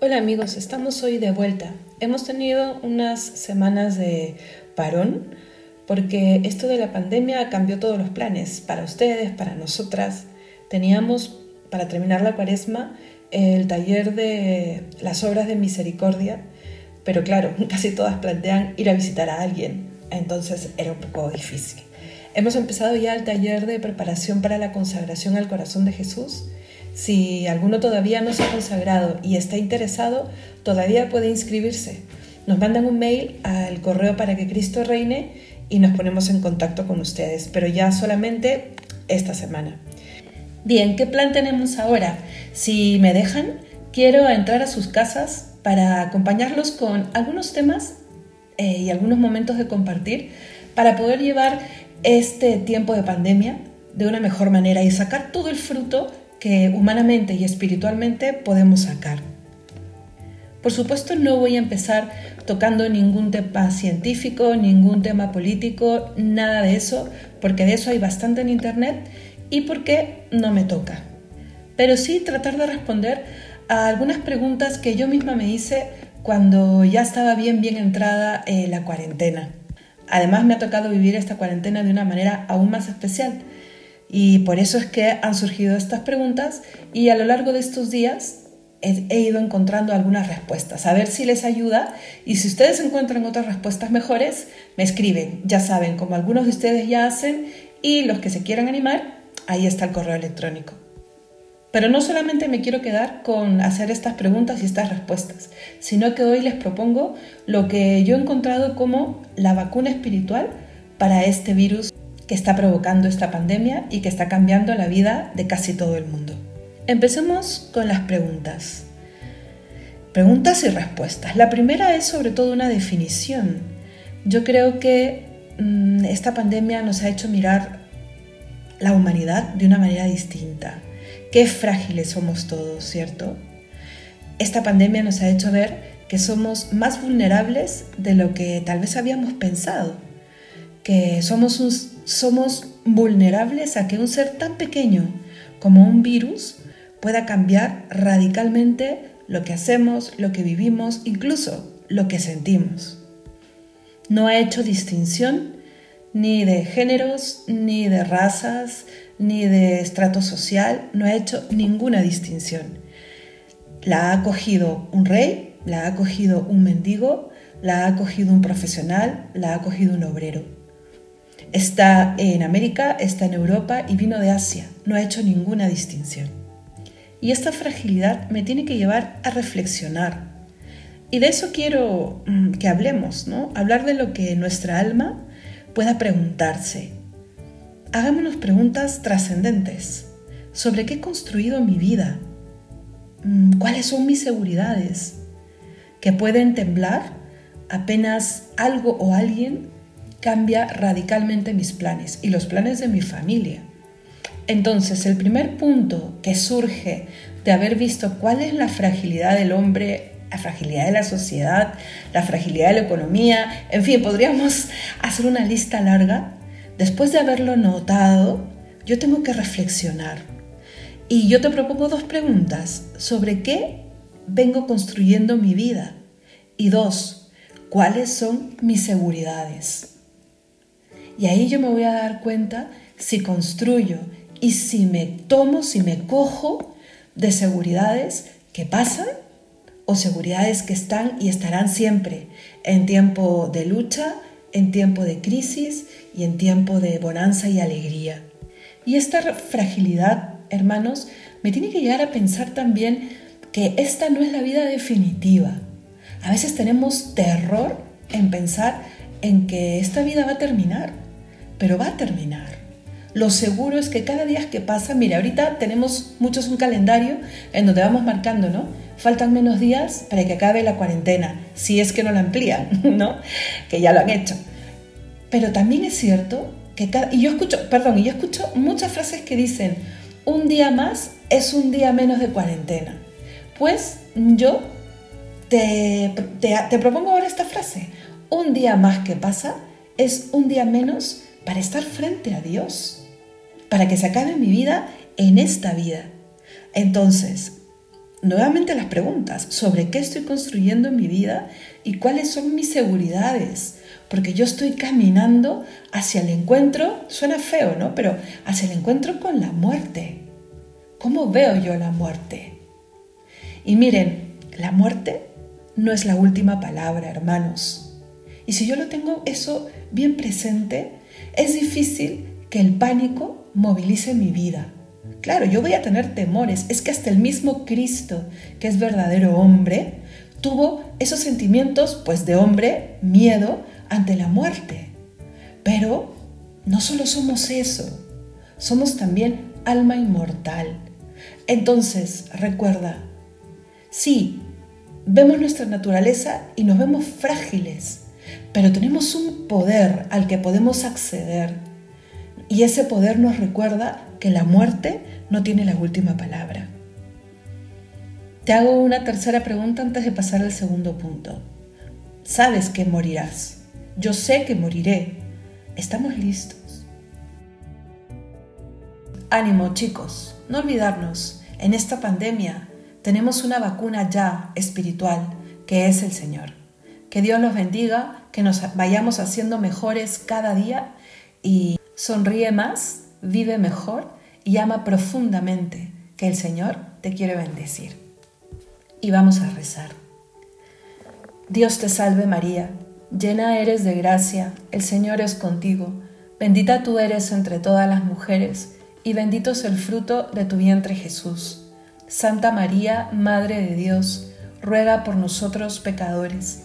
Hola amigos, estamos hoy de vuelta. Hemos tenido unas semanas de parón porque esto de la pandemia cambió todos los planes para ustedes, para nosotras. Teníamos para terminar la cuaresma el taller de las obras de misericordia, pero claro, casi todas plantean ir a visitar a alguien, entonces era un poco difícil. Hemos empezado ya el taller de preparación para la consagración al corazón de Jesús si alguno todavía no se ha consagrado y está interesado, todavía puede inscribirse. Nos mandan un mail al correo para que Cristo reine y nos ponemos en contacto con ustedes, pero ya solamente esta semana. Bien, ¿qué plan tenemos ahora? Si me dejan, quiero entrar a sus casas para acompañarlos con algunos temas eh, y algunos momentos de compartir para poder llevar este tiempo de pandemia de una mejor manera y sacar todo el fruto que humanamente y espiritualmente podemos sacar. Por supuesto no voy a empezar tocando ningún tema científico, ningún tema político, nada de eso, porque de eso hay bastante en Internet y porque no me toca. Pero sí tratar de responder a algunas preguntas que yo misma me hice cuando ya estaba bien, bien entrada en la cuarentena. Además me ha tocado vivir esta cuarentena de una manera aún más especial, y por eso es que han surgido estas preguntas y a lo largo de estos días he, ido encontrando algunas respuestas, a ver si les ayuda y si ustedes encuentran otras respuestas mejores, me escriben, ya saben, como algunos de ustedes ya hacen y los que se quieran animar, ahí está el correo electrónico. Pero no solamente me quiero quedar con hacer estas preguntas y estas respuestas, sino que hoy les propongo lo que yo he encontrado como la vacuna espiritual para este virus que está provocando esta pandemia y que está cambiando la vida de casi todo el mundo. Empecemos con las preguntas. Preguntas y respuestas. La primera es sobre todo una definición. Yo creo que mm, esta pandemia nos ha hecho mirar la humanidad de una manera distinta. Qué frágiles somos todos, ¿cierto? Esta pandemia nos ha hecho ver que somos más vulnerables de lo que tal vez habíamos pensado, que somos somos vulnerables a que un ser tan pequeño como un virus pueda cambiar radicalmente lo que hacemos, lo que vivimos, incluso lo que sentimos. No ha hecho distinción ni de géneros, ni de razas, ni de estrato social, no ha hecho ninguna distinción. La ha cogido un rey, la ha cogido un mendigo, la ha cogido un profesional, la ha cogido un obrero. Está en América, está en Europa y vino de Asia. No ha hecho ninguna distinción. Y esta fragilidad me tiene que llevar a reflexionar. Y de eso quiero mm, que hablemos, ¿no? Hablar de lo que nuestra alma pueda preguntarse. Hagámonos preguntas trascendentes. ¿Sobre qué he construido mi vida? Mm, ¿Cuáles son mis seguridades? Que pueden temblar apenas algo o alguien cambia radicalmente mis planes y los planes de mi familia. Entonces, el primer punto que surge de haber visto cuál es la fragilidad del hombre, la fragilidad de la sociedad, la fragilidad de la economía, en fin, podríamos hacer una lista larga. Después de haberlo notado, yo tengo que reflexionar. Y yo te propongo dos preguntas. ¿Sobre qué vengo construyendo mi vida? Y dos, ¿cuáles son mis seguridades? Y ahí yo me voy a dar cuenta si construyo y si me tomo, si me cojo de seguridades que pasan o seguridades que están y estarán siempre en tiempo de lucha, en tiempo de crisis y en tiempo de bonanza y alegría. Y esta fragilidad, hermanos, me tiene que llegar a pensar también que esta no es la vida definitiva. A veces tenemos terror en pensar en que esta vida va a terminar pero va a terminar. Lo seguro es que cada día que pasa, mire, ahorita tenemos muchos un calendario en donde vamos marcando, ¿no? Faltan menos días para que acabe la cuarentena, si es que no la amplían, ¿no? Que ya lo han hecho. Pero también es cierto que cada, y yo escucho, perdón, y yo escucho muchas frases que dicen, un día más es un día menos de cuarentena. Pues yo te, te, te propongo ahora esta frase, un día más que pasa es un día menos para estar frente a Dios, para que se acabe mi vida en esta vida. Entonces, nuevamente las preguntas sobre qué estoy construyendo en mi vida y cuáles son mis seguridades, porque yo estoy caminando hacia el encuentro, suena feo, ¿no? Pero hacia el encuentro con la muerte. ¿Cómo veo yo la muerte? Y miren, la muerte no es la última palabra, hermanos. Y si yo lo tengo eso bien presente, es difícil que el pánico movilice mi vida. Claro, yo voy a tener temores. Es que hasta el mismo Cristo, que es verdadero hombre, tuvo esos sentimientos, pues de hombre, miedo ante la muerte. Pero no solo somos eso, somos también alma inmortal. Entonces, recuerda, sí, vemos nuestra naturaleza y nos vemos frágiles, pero tenemos un poder al que podemos acceder. Y ese poder nos recuerda que la muerte no tiene la última palabra. Te hago una tercera pregunta antes de pasar al segundo punto. Sabes que morirás. Yo sé que moriré. ¿Estamos listos? Ánimo chicos, no olvidarnos, en esta pandemia tenemos una vacuna ya espiritual, que es el Señor. Que Dios los bendiga, que nos vayamos haciendo mejores cada día y sonríe más, vive mejor y ama profundamente, que el Señor te quiere bendecir y vamos a rezar. Dios te salve María, llena eres de gracia, el Señor es contigo, bendita tú eres entre todas las mujeres, y bendito es el fruto de tu vientre Jesús. Santa María, Madre de Dios, ruega por nosotros pecadores,